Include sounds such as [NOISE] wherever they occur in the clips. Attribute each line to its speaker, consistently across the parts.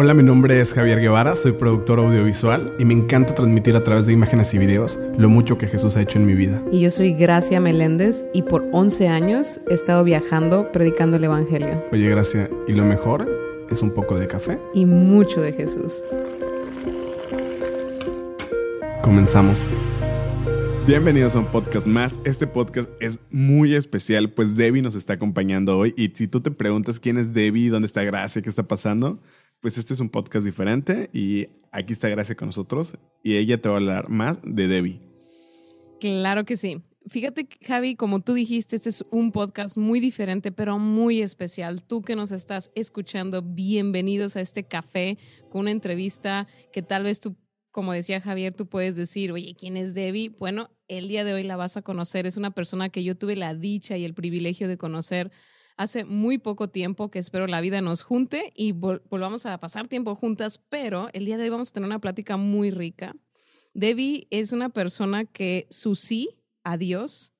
Speaker 1: Hola, mi nombre es Javier Guevara, soy productor audiovisual y me encanta transmitir a través de imágenes y videos lo mucho que Jesús ha hecho en mi vida.
Speaker 2: Y yo soy Gracia Meléndez y por 11 años he estado viajando predicando el Evangelio.
Speaker 1: Oye, Gracia, ¿y lo mejor es un poco de café?
Speaker 2: Y mucho de Jesús.
Speaker 1: Comenzamos. Bienvenidos a un podcast más. Este podcast es muy especial, pues Debbie nos está acompañando hoy. Y si tú te preguntas quién es Debbie, dónde está Gracia, qué está pasando, pues este es un podcast diferente y aquí está Gracia con nosotros y ella te va a hablar más de Debbie.
Speaker 2: Claro que sí. Fíjate, Javi, como tú dijiste, este es un podcast muy diferente, pero muy especial. Tú que nos estás escuchando, bienvenidos a este café con una entrevista que tal vez tú, como decía Javier, tú puedes decir, oye, ¿quién es Debbie? Bueno, el día de hoy la vas a conocer. Es una persona que yo tuve la dicha y el privilegio de conocer hace muy poco tiempo que espero la vida nos junte y volvamos a pasar tiempo juntas, pero el día de hoy vamos a tener una plática muy rica. Debbie es una persona que su sí a Dios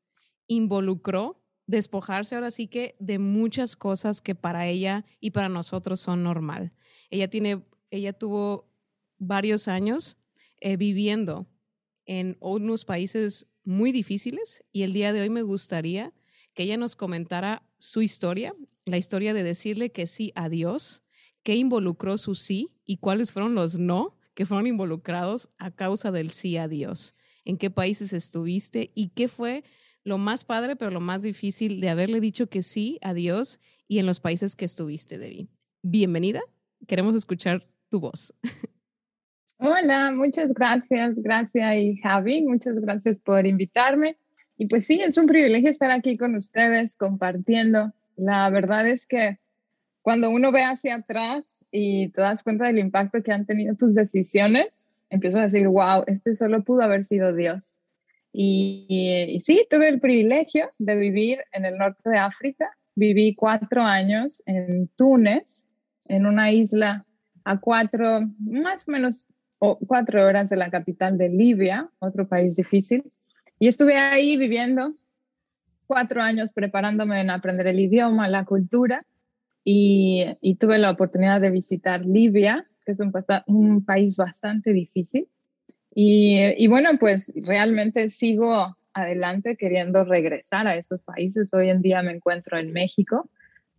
Speaker 2: involucró despojarse ahora sí que de muchas cosas que para ella y para nosotros son normal. Ella tiene, ella tuvo varios años eh, viviendo en unos países muy difíciles y el día de hoy me gustaría que ella nos comentara su historia, la historia de decirle que sí a Dios, qué involucró su sí y cuáles fueron los no que fueron involucrados a causa del sí a Dios, en qué países estuviste y qué fue lo más padre, pero lo más difícil de haberle dicho que sí a Dios y en los países que estuviste, Debbie. Bienvenida, queremos escuchar tu voz.
Speaker 3: Hola, muchas gracias, gracias y Javi, muchas gracias por invitarme. Y pues sí, es un privilegio estar aquí con ustedes compartiendo. La verdad es que cuando uno ve hacia atrás y te das cuenta del impacto que han tenido tus decisiones, empiezas a decir, wow, este solo pudo haber sido Dios. Y, sí, tuve el privilegio de vivir en el norte de África. Viví cuatro años en Túnez, en una isla a cuatro, más o menos cuatro horas de la capital de Libia, otro país difícil. Y estuve ahí viviendo cuatro años preparándome en aprender el idioma, la cultura, y, tuve la oportunidad de visitar Libia, que es un, país bastante difícil. Y, y, bueno, pues realmente sigo adelante queriendo regresar a esos países. Hoy en día me encuentro en México,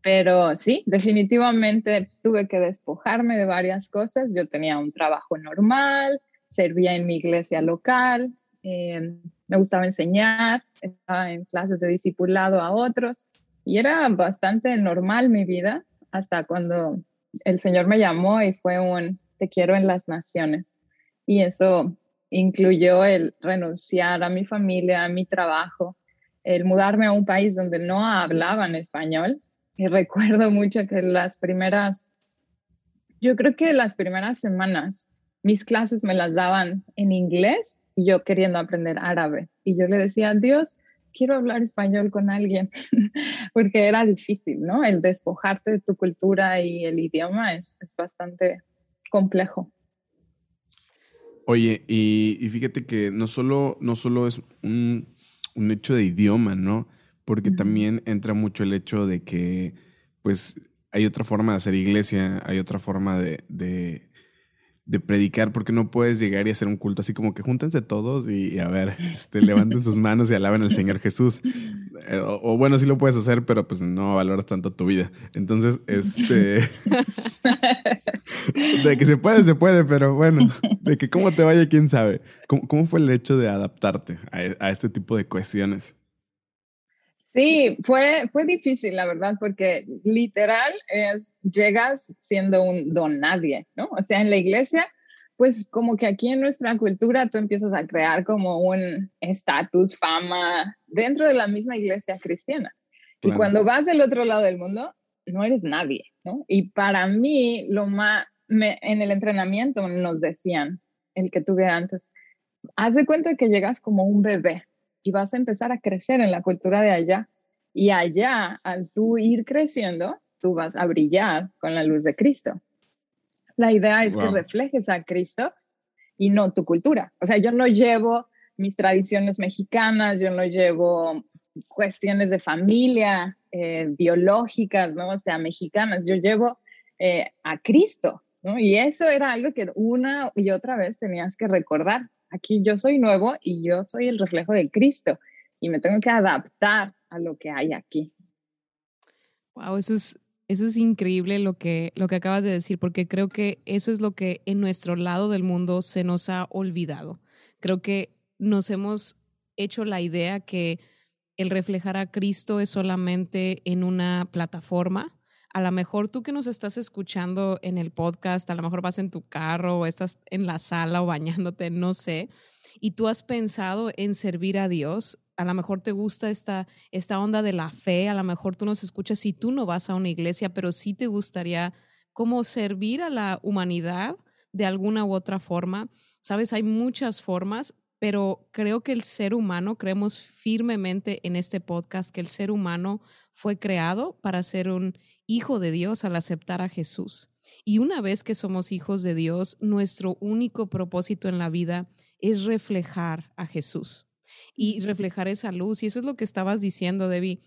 Speaker 3: pero sí, definitivamente tuve que despojarme de varias cosas. Yo tenía un trabajo normal, servía en mi iglesia local, eh, me gustaba enseñar, estaba en clases de discipulado a otros y era bastante normal mi vida hasta cuando el Señor me llamó y fue un te quiero en las naciones. Y eso incluyó el renunciar a mi familia, a mi trabajo, el mudarme a un país donde no hablaban español. Y recuerdo mucho que las primeras, yo creo que las primeras semanas, mis clases me las daban en inglés y yo queriendo aprender árabe. Y yo le decía, Dios, quiero hablar español con alguien, [LAUGHS] porque era difícil, ¿no? El despojarte de tu cultura y el idioma es, es bastante complejo.
Speaker 1: Oye, y, fíjate que no solo, no solo es un, un hecho de idioma, ¿no? Porque también entra mucho el hecho de que, pues, hay otra forma de hacer iglesia, hay otra forma de, de predicar porque no puedes llegar y hacer un culto así como que júntense todos y, a ver, este, levanten sus manos y alaben al Señor Jesús. Eh, o, bueno, sí lo puedes hacer, pero pues no valoras tanto tu vida. Entonces, este... [LAUGHS] de que se puede, se puede, pero bueno, de que cómo te vaya, quién sabe. ¿Cómo, fue el hecho de adaptarte a, a, este tipo de cuestiones?
Speaker 3: Sí, fue, fue difícil, la verdad, porque literal es, llegas siendo un don nadie, ¿no? O sea, en la iglesia, pues como que aquí en nuestra cultura tú empiezas a crear como un estatus, fama dentro de la misma iglesia cristiana. Y cuando vas del otro lado del mundo, no eres nadie, ¿no? Y para mí, lo más, en el entrenamiento nos decían, el que tuve antes, haz de cuenta que llegas como un bebé, y vas a empezar a crecer en la cultura de allá. Y allá, al tú ir creciendo, tú vas a brillar con la luz de Cristo. La idea es que reflejes a Cristo y no tu cultura. O sea, yo no llevo mis tradiciones mexicanas, yo no llevo cuestiones de familia eh, biológicas, ¿no? O sea, mexicanas, yo llevo eh, a Cristo Y eso era algo que una y otra vez tenías que recordar. Aquí yo soy nuevo y yo soy el reflejo de Cristo y me tengo que adaptar a lo que hay aquí.
Speaker 2: Wow, eso es, eso es increíble lo que, lo que acabas de decir, porque creo que eso es lo que en nuestro lado del mundo se nos ha olvidado. Creo que nos hemos hecho la idea que el reflejar a Cristo es solamente en una plataforma. A lo mejor tú que nos estás escuchando en el podcast, a lo mejor vas en tu carro o estás en la sala o bañándote, no sé, y tú has pensado en servir a Dios a lo mejor te gusta esta, esta onda de la fe, a lo mejor tú nos escuchas si tú no vas a una iglesia, pero sí te gustaría como servir a la humanidad de alguna u otra forma. Sabes, hay muchas formas, pero creo que el ser humano, creemos firmemente en este podcast que el ser humano fue creado para ser un hijo de Dios al aceptar a Jesús. Y una vez que somos hijos de Dios, nuestro único propósito en la vida es reflejar a Jesús y reflejar esa luz. Y eso es lo que estabas diciendo, Debbie.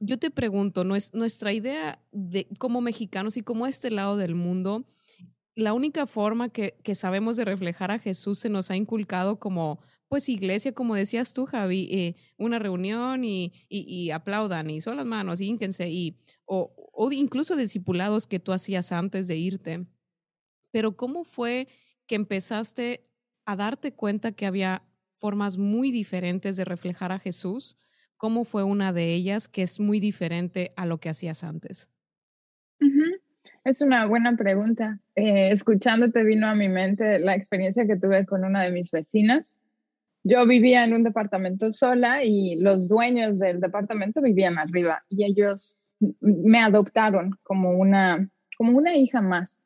Speaker 2: Yo te pregunto, nuestra idea de como mexicanos y como este lado del mundo, la única forma que, que sabemos de reflejar a Jesús se nos ha inculcado como, pues iglesia, como decías tú, Javi, eh, una reunión y, y, aplaudan y son las manos, y ínquense, y, o, o incluso discipulados que tú hacías antes de irte. Pero ¿cómo fue que empezaste a darte cuenta que había formas muy diferentes de reflejar a Jesús. ¿Cómo fue una de ellas que es muy diferente a lo que hacías antes?
Speaker 3: Es una buena pregunta. Eh, escuchándote vino a mi mente la experiencia que tuve con una de mis vecinas. Yo vivía en un departamento sola y los dueños del departamento vivían arriba y ellos me adoptaron como una, como una hija más.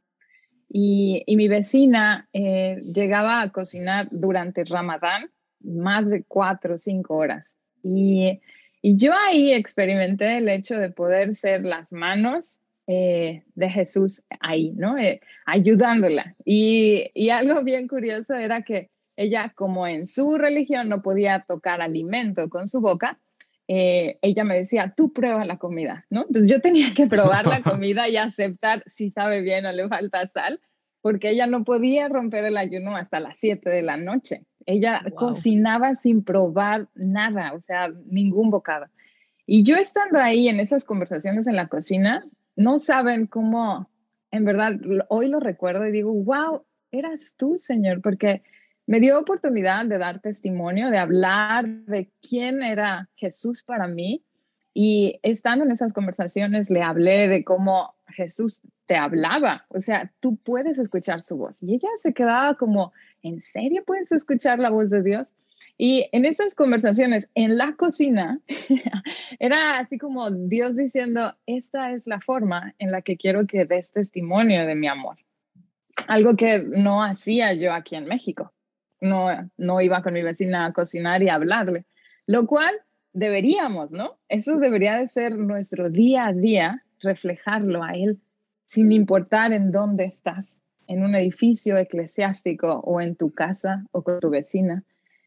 Speaker 3: Y, mi vecina eh, llegaba a cocinar durante Ramadán más de cuatro o cinco horas. Y, yo ahí experimenté el hecho de poder ser las manos eh, de Jesús ahí, ¿no? Eh, ayudándola. Y, y, algo bien curioso era que ella, como en su religión no podía tocar alimento con su boca, eh, ella me decía, tú prueba la comida, ¿no? Entonces yo tenía que probar la [LAUGHS] comida y aceptar si sabe bien o le falta sal, porque ella no podía romper el ayuno hasta las 7 de la noche. Ella cocinaba sin probar nada, o sea, ningún bocado. Y yo estando ahí en esas conversaciones en la cocina, no saben cómo, en verdad, hoy lo recuerdo y digo, wow, eras tú, Señor, porque me dio oportunidad de dar testimonio, de hablar de quién era Jesús para mí. Y estando en esas conversaciones, le hablé de cómo Jesús te hablaba, o sea, tú puedes escuchar su voz. Y ella se quedaba como, ¿en serio puedes escuchar la voz de Dios? Y en esas conversaciones en la cocina, [LAUGHS] era así como Dios diciendo, esta es la forma en la que quiero que des testimonio de mi amor. Algo que no hacía yo aquí en México. No, no iba con mi vecina a cocinar y a hablarle, lo cual deberíamos, ¿no? Eso debería de ser nuestro día a día, reflejarlo a Él, sin importar en dónde estás, en un edificio eclesiástico o en tu casa o con tu vecina.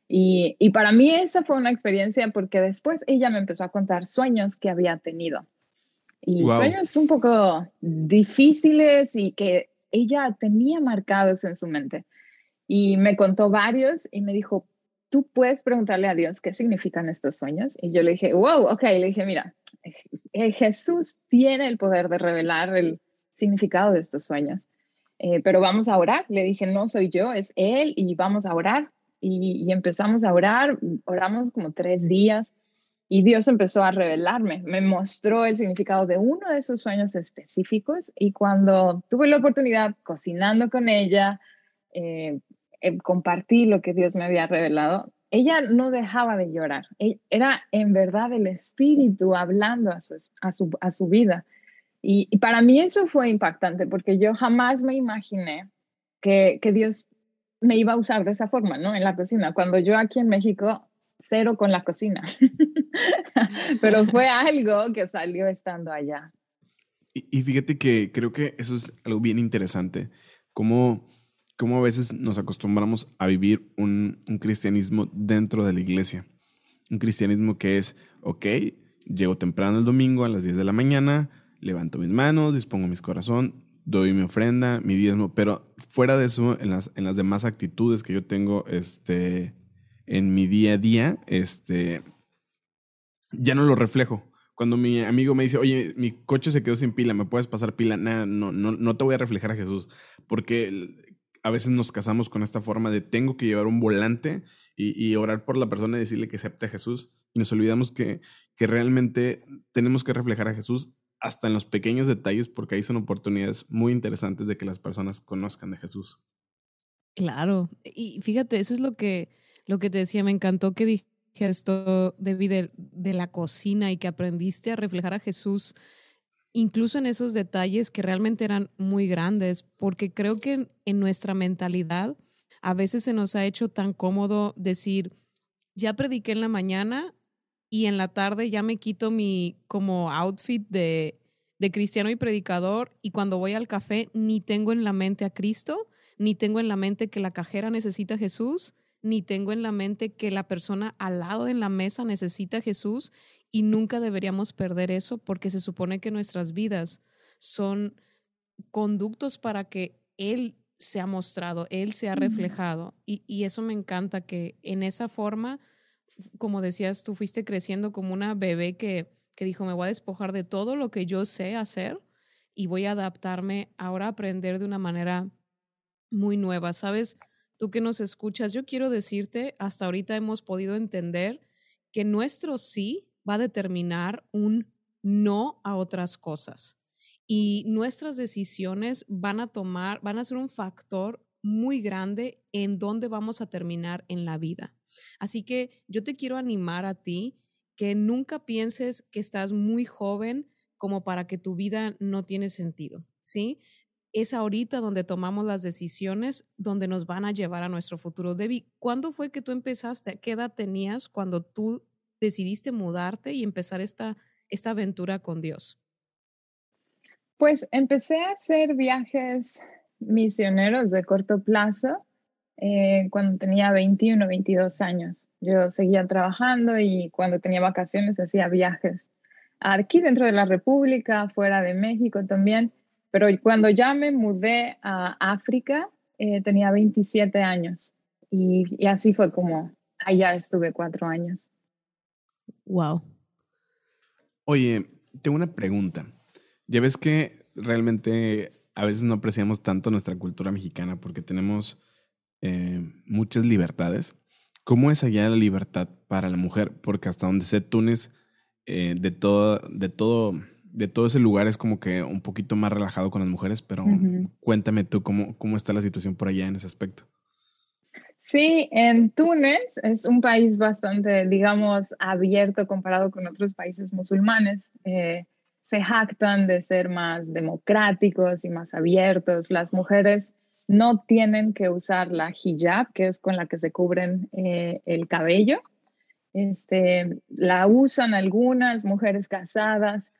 Speaker 3: Y, y, para mí esa fue una experiencia porque después ella me empezó a contar sueños que había tenido. Y sueños un poco difíciles y que ella tenía marcados en su mente. Y me contó varios y me dijo, tú puedes preguntarle a Dios qué significan estos sueños. Y yo le dije, wow, ok, le dije, mira, eh, Jesús tiene el poder de revelar el significado de estos sueños. Eh, pero vamos a orar. Le dije, no soy yo, es Él y vamos a orar. Y, y, empezamos a orar, oramos como tres días y Dios empezó a revelarme, me mostró el significado de uno de esos sueños específicos y cuando tuve la oportunidad cocinando con ella, eh, eh, compartí lo que Dios me había revelado, ella no dejaba de llorar. E, era en verdad el Espíritu hablando a su, a su, a su vida. Y, para mí eso fue impactante porque yo jamás me imaginé que, que, Dios me iba a usar de esa forma, ¿no? En la cocina. Cuando yo aquí en México, cero con la cocina. [LAUGHS] Pero fue algo que salió estando allá.
Speaker 1: Y, y, fíjate que creo que eso es algo bien interesante. Cómo, cómo a veces nos acostumbramos a vivir un, un cristianismo dentro de la iglesia. Un cristianismo que es, ok, llego temprano el domingo a las 10 de la mañana, levanto mis manos, dispongo mi corazón, doy mi ofrenda, mi diezmo, pero fuera de eso, en las, en las demás actitudes que yo tengo este, en mi día a día, este, ya no lo reflejo. Cuando mi amigo me dice, oye, mi coche se quedó sin pila, ¿me puedes pasar pila? Nada, no, no, no te voy a reflejar a Jesús, porque a veces nos casamos con esta forma de tengo que llevar un volante y, orar por la persona y decirle que acepte a Jesús. Y nos olvidamos que, que realmente tenemos que reflejar a Jesús hasta en los pequeños detalles, porque ahí son oportunidades muy interesantes de que las personas conozcan de Jesús.
Speaker 2: Claro, y fíjate, eso es lo que, lo que te decía, me encantó que dije esto, David, de la cocina y que aprendiste a reflejar a Jesús incluso en esos detalles que realmente eran muy grandes, porque creo que en, nuestra mentalidad a veces se nos ha hecho tan cómodo decir, ya prediqué en la mañana y en la tarde ya me quito mi como outfit de, de cristiano y predicador y cuando voy al café ni tengo en la mente a Cristo, ni tengo en la mente que la cajera necesita a Jesús, ni tengo en la mente que la persona al lado en la mesa necesita a Jesús y nunca deberíamos perder eso porque se supone que nuestras vidas son conductos para que Él se ha mostrado, Él se ha reflejado. Y, y, eso me encanta, que en esa forma, como decías, tú fuiste creciendo como una bebé que, que dijo, me voy a despojar de todo lo que yo sé hacer y voy a adaptarme ahora a aprender de una manera muy nueva. Sabes, tú que nos escuchas, yo quiero decirte, hasta ahorita hemos podido entender que nuestro sí va a determinar un no a otras cosas. Y nuestras decisiones van a tomar, van a ser un factor muy grande en dónde vamos a terminar en la vida. Así que yo te quiero animar a ti que nunca pienses que estás muy joven como para que tu vida no tiene sentido, ¿sí? Es ahorita donde tomamos las decisiones donde nos van a llevar a nuestro futuro. Debbie, ¿cuándo fue que tú empezaste? ¿Qué edad tenías cuando tú decidiste mudarte y empezar esta, esta aventura con Dios?
Speaker 3: Pues empecé a hacer viajes misioneros de corto plazo eh, cuando tenía 21, 22 años. Yo seguía trabajando y cuando tenía vacaciones hacía viajes aquí dentro de la República, fuera de México también. Pero cuando ya me mudé a África, eh, tenía 27 años y, y así fue como allá estuve cuatro años.
Speaker 2: Wow.
Speaker 1: Oye, tengo una pregunta. Ya ves que realmente a veces no apreciamos tanto nuestra cultura mexicana porque tenemos eh, muchas libertades. ¿Cómo es allá la libertad para la mujer? Porque hasta donde sé, Túnez, eh, de, todo, de, todo, de todo ese lugar es como que un poquito más relajado con las mujeres, pero cuéntame tú cómo, cómo está la situación por allá en ese aspecto.
Speaker 3: Sí, en Túnez es un país bastante, digamos, abierto comparado con otros países musulmanes. Eh, se jactan de ser más democráticos y más abiertos. Las mujeres no tienen que usar la hijab, que es con la que se cubren eh, el cabello. Este, la usan algunas mujeres casadas,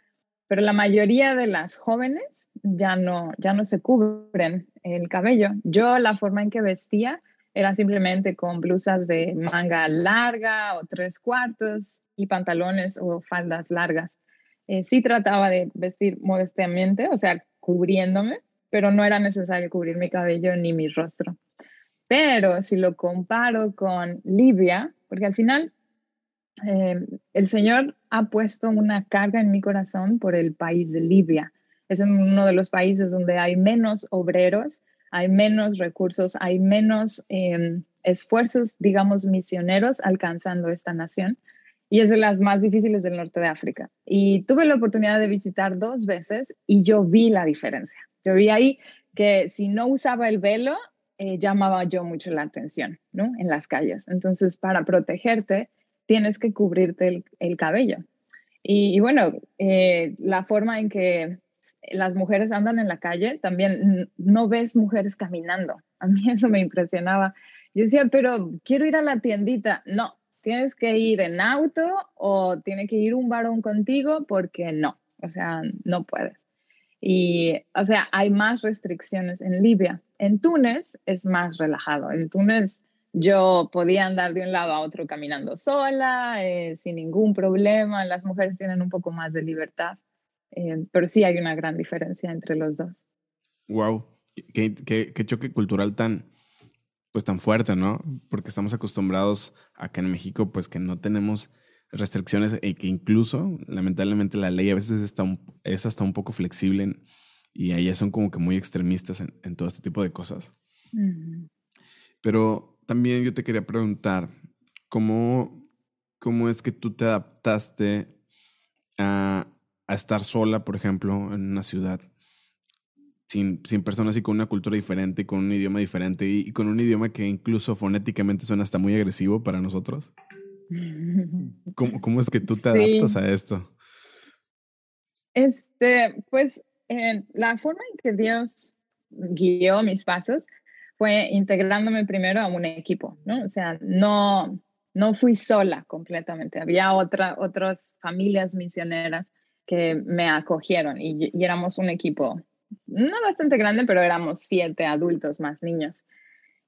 Speaker 3: pero la mayoría de las jóvenes ya no, ya no se cubren el cabello. Yo la forma en que vestía era simplemente con blusas de manga larga o tres cuartos y pantalones o faldas largas. Eh, sí trataba de vestir modestamente, o sea, cubriéndome, pero no era necesario cubrir mi cabello ni mi rostro. Pero si lo comparo con Libia, porque al final eh, el Señor ha puesto una carga en mi corazón por el país de Libia. Es uno de los países donde hay menos obreros, hay menos recursos, hay menos em, esfuerzos, digamos, misioneros alcanzando esta nación. Y es de las más difíciles del norte de África. Y tuve la oportunidad de visitar dos veces y yo vi la diferencia. Yo vi ahí que si no usaba el velo, eh, llamaba yo mucho la atención, ¿no? En las calles. Entonces, para protegerte, tienes que cubrirte el, cabello. Y, bueno, eh, la forma en que las mujeres andan en la calle, también no ves mujeres caminando. A mí eso me impresionaba. Yo decía, pero quiero ir a la tiendita. No, tienes que ir en auto o tiene que ir un varón contigo porque no, o sea, no puedes. Y, o sea, hay más restricciones en Libia. En Túnez es más relajado. En Túnez yo podía andar de un lado a otro caminando sola, eh, sin ningún problema. Las mujeres tienen un poco más de libertad. Eh, pero sí hay una gran diferencia entre los dos.
Speaker 1: Wow, qué, qué, choque cultural tan, pues tan fuerte, ¿no? Porque estamos acostumbrados acá en México, pues que no tenemos restricciones y que incluso, lamentablemente, la ley a veces está es hasta un poco flexible y ahí son como que muy extremistas en, todo este tipo de cosas. Pero también yo te quería preguntar, ¿cómo, cómo es que tú te adaptaste a, a estar sola, por ejemplo, en una ciudad? Sin, sin, personas y con una cultura diferente, con un idioma diferente y, con un idioma que incluso fonéticamente suena hasta muy agresivo para nosotros. [LAUGHS] ¿Cómo, cómo es que tú te adaptas a esto?
Speaker 3: Este, pues la forma en que Dios guió mis pasos fue integrándome primero a un equipo, ¿no? O sea, no, no fui sola completamente. Había otra, otras familias misioneras que me acogieron y, éramos un equipo, no bastante grande, pero éramos siete adultos más niños.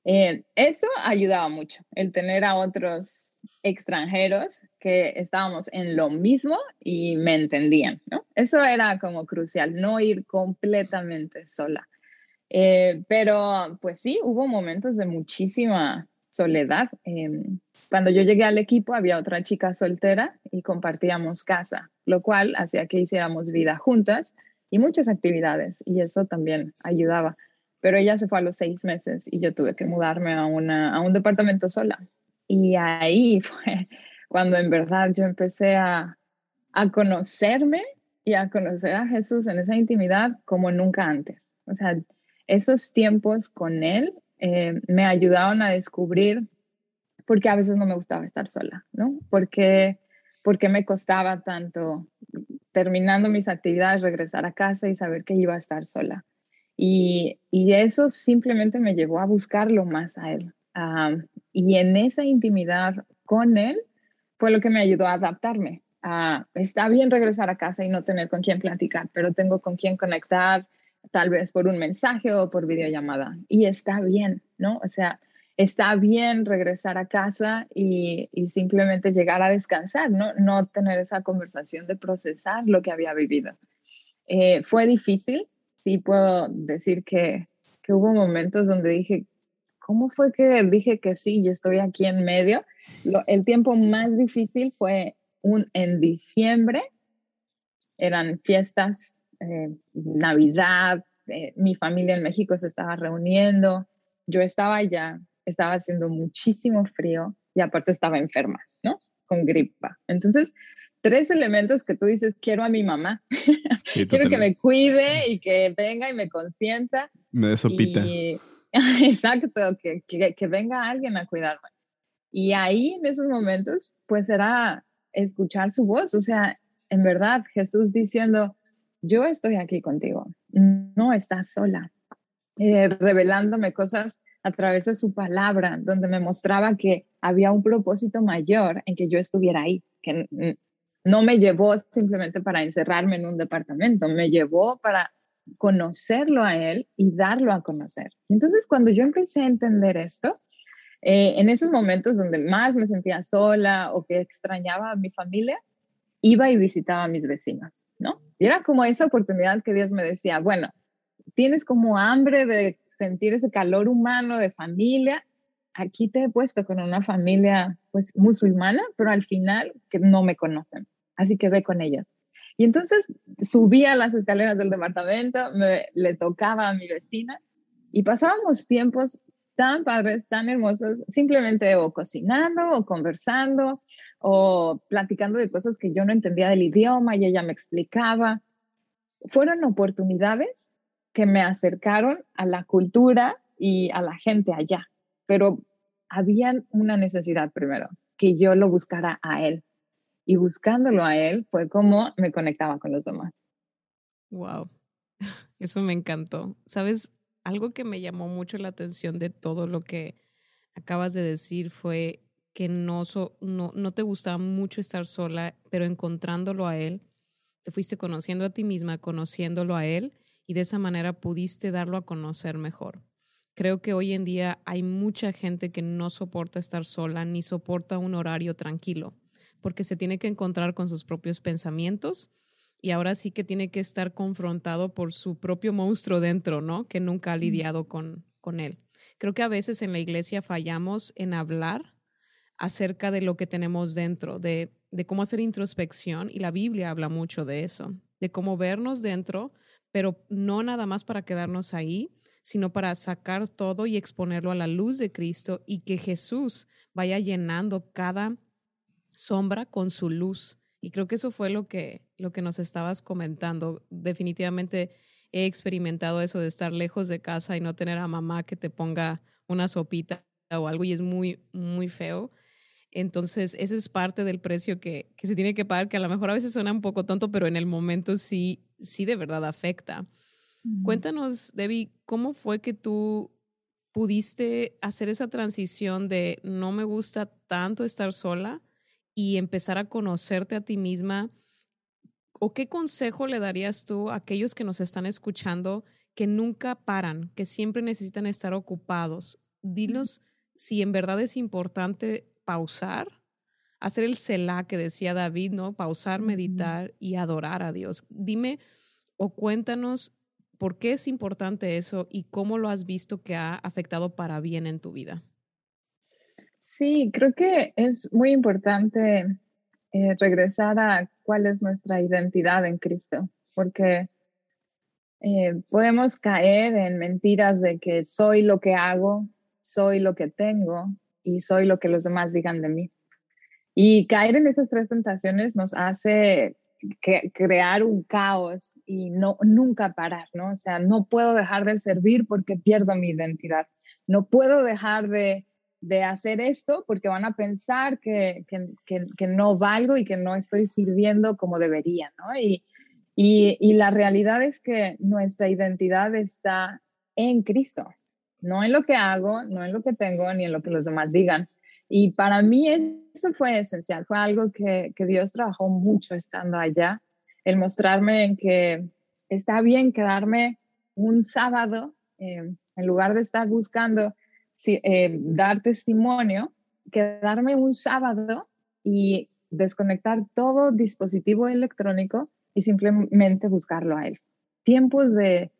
Speaker 3: Eh, eso ayudaba mucho, el tener a otros extranjeros que estábamos en lo mismo y me entendían, ¿no? Eso era como crucial, no ir completamente sola. Eh, pero pues sí, hubo momentos de muchísima soledad. Em, cuando yo llegué al equipo había otra chica soltera y compartíamos casa, lo cual hacía que hiciéramos vida juntas y muchas actividades y eso también ayudaba. Pero ella se fue a los seis meses y yo tuve que mudarme a, una, a un departamento sola. Y ahí [LAUGHS] fue cuando en verdad yo empecé a, a conocerme y a conocer a Jesús en esa intimidad como nunca antes. O sea, esos tiempos con Él eh, me ayudaron a descubrir por qué a veces no me gustaba estar sola, ¿no? Porque porque me costaba tanto terminando mis actividades regresar a casa y saber que iba a estar sola. Y, y eso simplemente me llevó a buscarlo más a Él, y en esa intimidad con él fue lo que me ayudó a adaptarme. está bien regresar a casa y no tener con quién platicar, pero tengo con quién conectar, tal vez por un mensaje o por videollamada. Y está bien, ¿no? O sea, está bien regresar a casa y, simplemente llegar a descansar, ¿no? No tener esa conversación de procesar lo que había vivido. Eh, fue difícil, sí puedo decir que, que hubo momentos donde dije, ¿cómo fue que dije que sí y estoy aquí en medio? el tiempo más difícil fue un, en diciembre, eran fiestas, eh, Navidad, eh, mi familia en México se estaba reuniendo, yo estaba allá, estaba haciendo muchísimo frío y aparte estaba enferma, ¿no? Con gripa. Entonces, tres elementos que tú dices, quiero a mi mamá, [LAUGHS] quiero que me cuide y que venga y me consienta.
Speaker 1: Me dé sopita. [LAUGHS]
Speaker 3: Exacto, que, que, venga alguien a cuidarme. Y ahí en esos momentos, pues era escuchar su voz, o sea, en verdad Jesús diciendo, yo estoy aquí contigo, no estás sola, eh, revelándome cosas a través de su palabra, donde me mostraba que había un propósito mayor en que yo estuviera ahí, que no me llevó simplemente para encerrarme en un departamento, me llevó para conocerlo a él y darlo a conocer. Entonces, cuando yo empecé a entender esto, eh, en esos momentos donde más me sentía sola o que extrañaba a mi familia, iba y visitaba a mis vecinos, Y era como esa oportunidad que Dios me decía, bueno, tienes como hambre de sentir ese calor humano de familia, aquí te he puesto con una familia pues musulmana, pero al final que no me conocen, así que ve con ellos. Y entonces subía las escaleras del departamento, me, le tocaba a mi vecina y pasábamos tiempos tan padres, tan hermosos, simplemente o cocinando o conversando o platicando de cosas que yo no entendía del idioma y ella me explicaba. Fueron oportunidades que me acercaron a la cultura y a la gente allá, pero había una necesidad primero, que yo lo buscara a él, y buscándolo a él fue como me conectaba con los demás.
Speaker 2: Wow, [LAUGHS] eso me encantó. Sabes, algo que me llamó mucho la atención de todo lo que acabas de decir fue que no, no, no te gustaba mucho estar sola, pero encontrándolo a él, te fuiste conociendo a ti misma, conociéndolo a él, y de esa manera pudiste darlo a conocer mejor. Creo que hoy en día hay mucha gente que no soporta estar sola ni soporta un horario tranquilo porque se tiene que encontrar con sus propios pensamientos y ahora sí que tiene que estar confrontado por su propio monstruo dentro, ¿no? Que nunca ha lidiado con, con él. Creo que a veces en la iglesia fallamos en hablar acerca de lo que tenemos dentro, de, de cómo hacer introspección, y la Biblia habla mucho de eso, de cómo vernos dentro, pero no nada más para quedarnos ahí, sino para sacar todo y exponerlo a la luz de Cristo y que Jesús vaya llenando cada sombra con su luz. Y creo que eso fue lo que, lo que nos estabas comentando. Definitivamente he experimentado eso de estar lejos de casa y no tener a mamá que te ponga una sopita o algo y es muy, muy feo. Entonces, eso es parte del precio que, que se tiene que pagar, que a lo mejor a veces suena un poco tonto, pero en el momento sí, sí de verdad afecta. Cuéntanos, Debbie, ¿cómo fue que tú pudiste hacer esa transición de no me gusta tanto estar sola y empezar a conocerte a ti misma, ¿o qué consejo le darías tú a aquellos que nos están escuchando que nunca paran, que siempre necesitan estar ocupados? Dinos si en verdad es importante pausar, hacer el selah que decía David, ¿no? Pausar, meditar y adorar a Dios. Dime o cuéntanos por qué es importante eso y cómo lo has visto que ha afectado para bien en tu vida.
Speaker 3: Sí, creo que es muy importante eh, regresar a cuál es nuestra identidad en Cristo, porque eh, podemos caer en mentiras de que soy lo que hago, soy lo que tengo y soy lo que los demás digan de mí. Y caer en esas tres tentaciones nos hace crear un caos y no nunca parar, ¿no? O sea, no puedo dejar de servir porque pierdo mi identidad. No puedo dejar de de hacer esto porque van a pensar que, que, no valgo y que no estoy sirviendo como debería, ¿no? Y, y, la realidad es que nuestra identidad está en Cristo, no en lo que hago, no en lo que tengo, ni en lo que los demás digan. Y para mí eso fue esencial, fue algo que, que Dios trabajó mucho estando allá, el mostrarme en que está bien quedarme un sábado eh, en lugar de estar buscando eh, dar testimonio, quedarme un sábado y desconectar todo dispositivo electrónico y simplemente buscarlo a él. Tiempos de,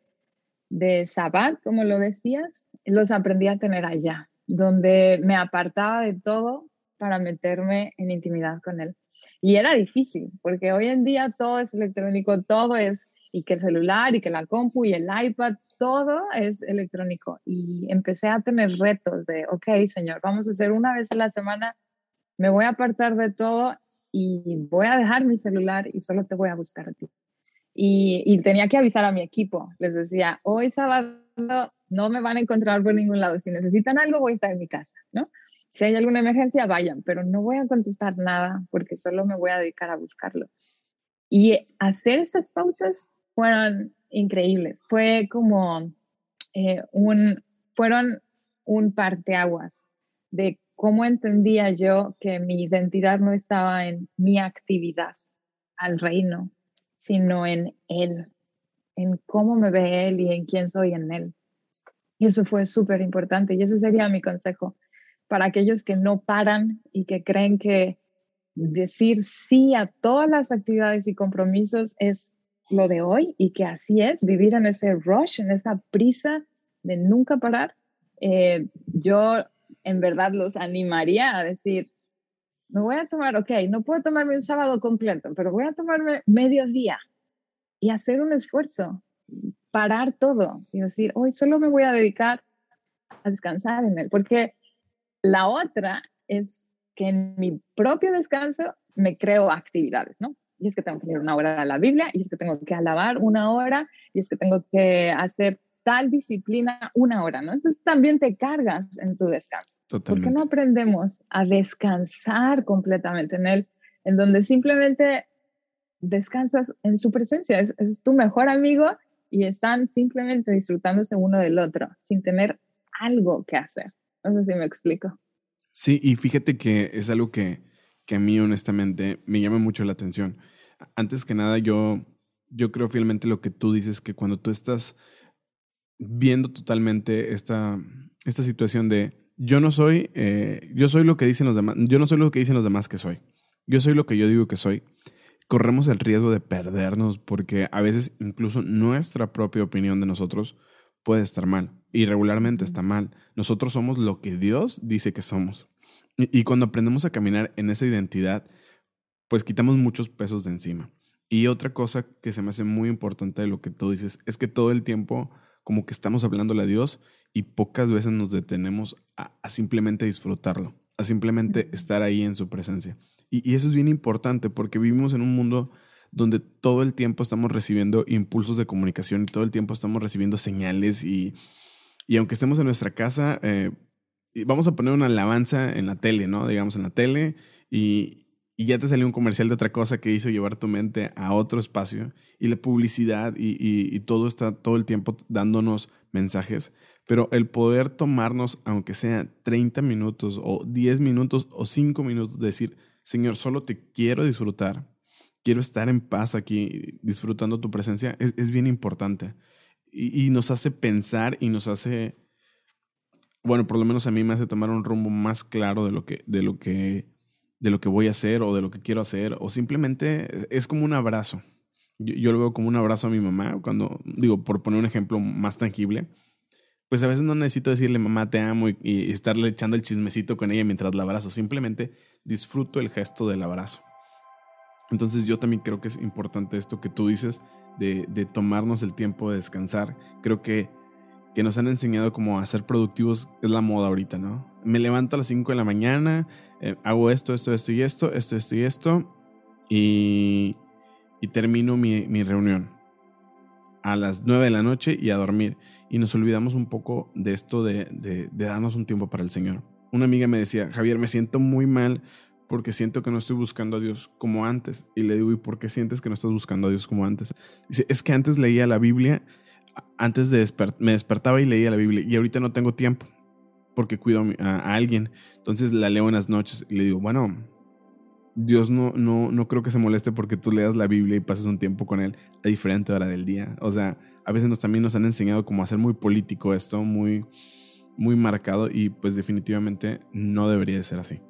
Speaker 3: de sabbat, como lo decías, los aprendí a tener allá, donde me apartaba de todo para meterme en intimidad con él. Y era difícil, porque hoy en día todo es electrónico, todo es, y que el celular, y que la compu, y el iPad, todo es electrónico y empecé a tener retos de, ok, señor, vamos a hacer una vez a la semana, me voy a apartar de todo y voy a dejar mi celular y solo te voy a buscar a ti. Y, tenía que avisar a mi equipo, les decía, hoy sábado no me van a encontrar por ningún lado, si necesitan algo voy a estar en mi casa, ¿no? Si hay alguna emergencia, vayan, pero no voy a contestar nada porque solo me voy a dedicar a buscarlo. Y hacer esas pausas fueron increíbles. Fue como eh, un, fueron un parteaguas de cómo entendía yo que mi identidad no estaba en mi actividad al reino, sino en Él, en cómo me ve Él y en quién soy en Él. Y eso fue súper importante y ese sería mi consejo para aquellos que no paran y que creen que decir sí a todas las actividades y compromisos es lo de hoy y que así es, vivir en ese rush, en esa prisa de nunca parar, eh, yo en verdad los animaría a decir, me voy a tomar, ok, no puedo tomarme un sábado completo, pero voy a tomarme medio día y hacer un esfuerzo, parar todo y decir, hoy solo me voy a dedicar a descansar en él, porque la otra es que en mi propio descanso me creo actividades, ¿no? y es que tengo que leer una hora de la Biblia, y es que tengo que alabar una hora, y es que tengo que hacer tal disciplina una hora, ¿no? Entonces también te cargas en tu descanso. Totalmente. ¿Por qué no aprendemos a descansar completamente en Él, en donde simplemente descansas en su presencia? Es, es tu mejor amigo y están simplemente disfrutándose uno del otro, sin tener algo que hacer. No sé si me explico.
Speaker 1: Sí, y fíjate que es algo que, que a mí honestamente me llama mucho la atención antes que nada, yo, yo creo fielmente lo que tú dices, que cuando tú estás viendo totalmente esta, esta situación de yo no soy, eh, yo soy lo que dicen los demás, yo no soy lo que dicen los demás que soy, yo soy lo que yo digo que soy. corremos el riesgo de perdernos porque a veces incluso nuestra propia opinión de nosotros puede estar mal y regularmente está mal. Nosotros somos lo que Dios dice que somos. Y, y cuando aprendemos a caminar en esa identidad, pues quitamos muchos pesos de encima. Y otra cosa que se me hace muy importante de lo que tú dices es que todo el tiempo como que estamos hablándole a Dios y pocas veces nos detenemos a, simplemente disfrutarlo, a simplemente estar ahí en su presencia. Y, y, eso es bien importante porque vivimos en un mundo donde todo el tiempo estamos recibiendo impulsos de comunicación y todo el tiempo estamos recibiendo señales y, y aunque estemos en nuestra casa, eh, vamos a poner una alabanza en la tele, ¿no? Digamos en la tele y, y ya te salió un comercial de otra cosa que hizo llevar tu mente a otro espacio y la publicidad y, y, todo está todo el tiempo dándonos mensajes, pero el poder tomarnos, aunque sea 30 minutos o 10 minutos o 5 minutos, decir, Señor, solo te quiero disfrutar, quiero estar en paz aquí disfrutando tu presencia, es, es bien importante. Y, y nos hace pensar y nos hace, bueno, por lo menos a mí me hace tomar un rumbo más claro de lo que, de lo que de lo que voy a hacer o de lo que quiero hacer, o simplemente es como un abrazo. Yo, lo veo como un abrazo a mi mamá, cuando, digo, por poner un ejemplo más tangible, pues a veces no necesito decirle mamá te amo y, estarle echando el chismecito con ella mientras la abrazo, simplemente disfruto el gesto del abrazo. Entonces yo también creo que es importante esto que tú dices de, tomarnos el tiempo de descansar. Creo que que nos han enseñado como a ser productivos es la moda ahorita, ¿no? Me levanto a las 5 de la mañana, eh, hago esto, esto, esto y esto, esto, esto y esto, y, termino mi, reunión a las 9 de la noche y a dormir. Y nos olvidamos un poco de esto de darnos un tiempo para el Señor. Una amiga me decía, Javier, me siento muy mal porque siento que no estoy buscando a Dios como antes. Y le digo, ¿y por qué sientes que no estás buscando a Dios como antes? Dice, es que antes leía la Biblia antes de me despertaba y leía la Biblia y ahorita no tengo tiempo porque cuido a, alguien. Entonces la leo en las noches y le digo, bueno, Dios no, no, no creo que se moleste porque tú leas la Biblia y pases un tiempo con Él a diferente hora del día. O sea, a veces nos, también nos han enseñado como a muy político esto, muy, muy marcado y pues definitivamente no debería de ser así.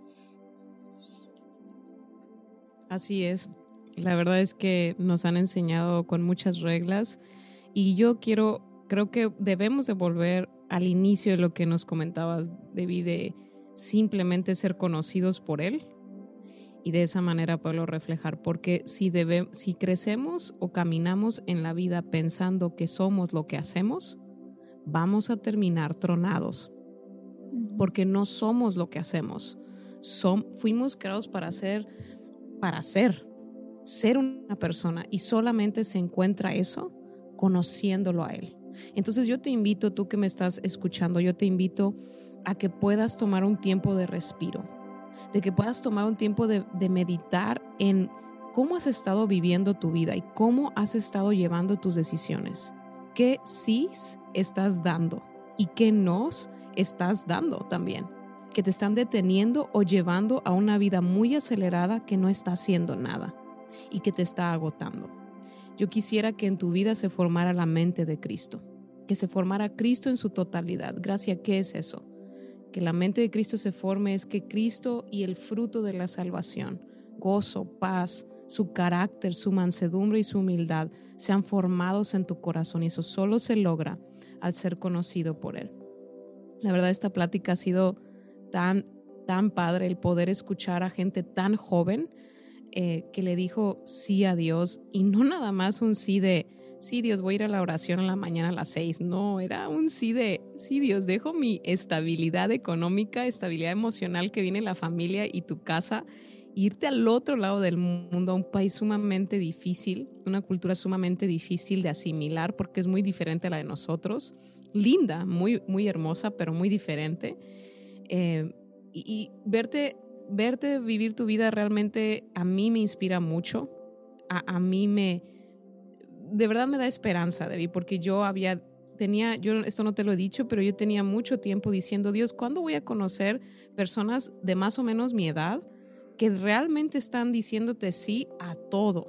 Speaker 2: Así es. La verdad es que nos han enseñado con muchas reglas y yo quiero, creo que debemos de volver al inicio de lo que nos comentabas, David, de simplemente ser conocidos por Él y de esa manera poderlo reflejar. Porque si, debe, si crecemos o caminamos en la vida pensando que somos lo que hacemos, vamos a terminar tronados. Porque no somos lo que hacemos. Som, fuimos creados para ser, para ser, ser una persona y solamente se encuentra eso conociéndolo a Él. Entonces yo te invito, tú que me estás escuchando, yo te invito a que puedas tomar un tiempo de respiro, de que puedas tomar un tiempo de, meditar en cómo has estado viviendo tu vida y cómo has estado llevando tus decisiones. ¿Qué sí estás dando y qué nos estás dando también? Que te están deteniendo o llevando a una vida muy acelerada que no está haciendo nada y que te está agotando. Yo quisiera que en tu vida se formara la mente de Cristo, que se formara Cristo en su totalidad. Gracias, ¿qué es eso? Que la mente de Cristo se forme es que Cristo y el fruto de la salvación, gozo, paz, su carácter, su mansedumbre y su humildad sean formados en tu corazón y eso solo se logra al ser conocido por Él. La verdad, esta plática ha sido tan, tan padre el poder escuchar a gente tan joven eh, que le dijo sí a Dios y no nada más un sí de, sí Dios, voy a ir a la oración en la mañana a las seis. No, era un sí de, sí Dios, dejo mi estabilidad económica, estabilidad emocional que viene la familia y tu casa, irte al otro lado del mundo, a un país sumamente difícil, una cultura sumamente difícil de asimilar porque es muy diferente a la de nosotros. Linda, muy, muy hermosa, pero muy diferente. Eh, y verte verte vivir tu vida realmente a mí me inspira mucho. A, mí me, de verdad me da esperanza, Debbie, porque yo había, tenía, yo esto no te lo he dicho, pero yo tenía mucho tiempo diciendo, Dios, ¿cuándo voy a conocer personas de más o menos mi edad que realmente están diciéndote sí a todo?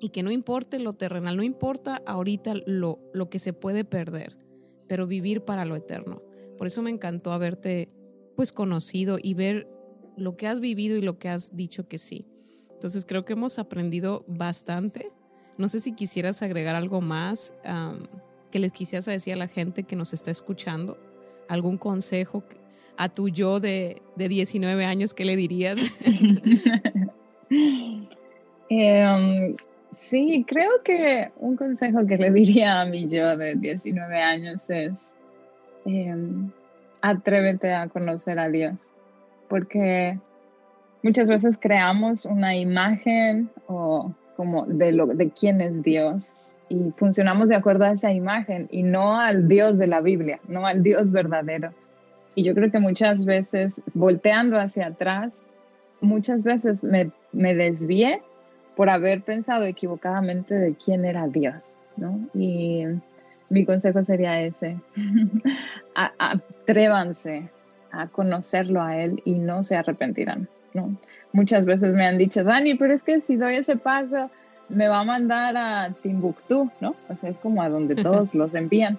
Speaker 2: Y que no importe lo terrenal, no importa ahorita lo, lo que se puede perder, pero vivir para lo eterno. Por eso me encantó haberte pues conocido y ver lo que has vivido y lo que has dicho que sí. Entonces creo que hemos aprendido bastante. No sé si quisieras agregar algo más que les quisieras decir a la gente que nos está escuchando. ¿Algún consejo a tu yo de, de 19 años, qué le dirías? [LAUGHS] [LAUGHS]
Speaker 3: Em, sí, creo que un consejo que le diría a mi yo de 19 años es em, atrévete a conocer a Dios, porque muchas veces creamos una imagen o como de, lo, de quién es Dios y funcionamos de acuerdo a esa imagen y no al Dios de la Biblia, no al Dios verdadero. Y yo creo que muchas veces, volteando hacia atrás, muchas veces me, me desvié por haber pensado equivocadamente de quién era Dios, ¿no? Y mi consejo sería ese, [LAUGHS] atrévanse a conocerlo a Él y no se arrepentirán, ¿no? Muchas veces me han dicho, Dani, pero es que si doy ese paso, me va a mandar a Timbuktu, ¿no? O sea, es como a donde todos los envían.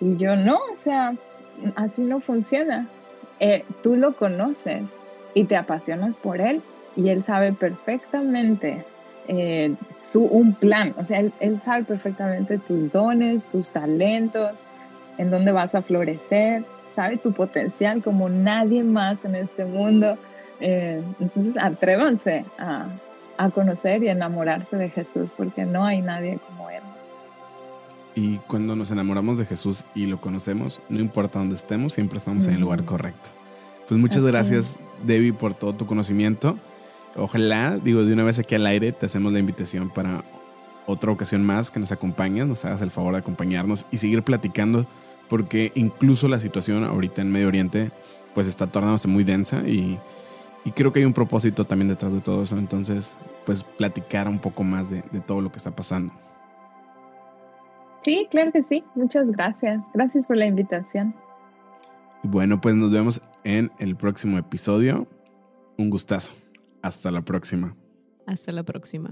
Speaker 3: Y yo, no, o sea, así no funciona. Eh, tú lo conoces y te apasionas por él y él sabe perfectamente eh, su, un plan, o sea, él, él, sabe perfectamente tus dones, tus talentos, en dónde vas a florecer, sabe tu potencial como nadie más en este mundo. Eh, entonces, atrévanse a, a conocer y enamorarse de Jesús, porque no hay nadie como Él.
Speaker 1: Y cuando nos enamoramos de Jesús y lo conocemos, no importa dónde estemos, siempre estamos en el lugar correcto. Pues muchas gracias, Debbie, por todo tu conocimiento. Ojalá, digo, de una vez aquí al aire, te hacemos la invitación para otra ocasión más que nos acompañes, nos hagas el favor de acompañarnos y seguir platicando, porque incluso la situación ahorita en Medio Oriente, pues está tornándose muy densa y y creo que hay un propósito también detrás de todo eso. Entonces, pues platicar un poco más de, todo lo que está pasando.
Speaker 3: Sí, claro que sí. Muchas gracias. Gracias por la invitación.
Speaker 1: Y bueno, pues nos vemos en el próximo episodio. Un gustazo. Hasta la próxima.
Speaker 2: Hasta la próxima.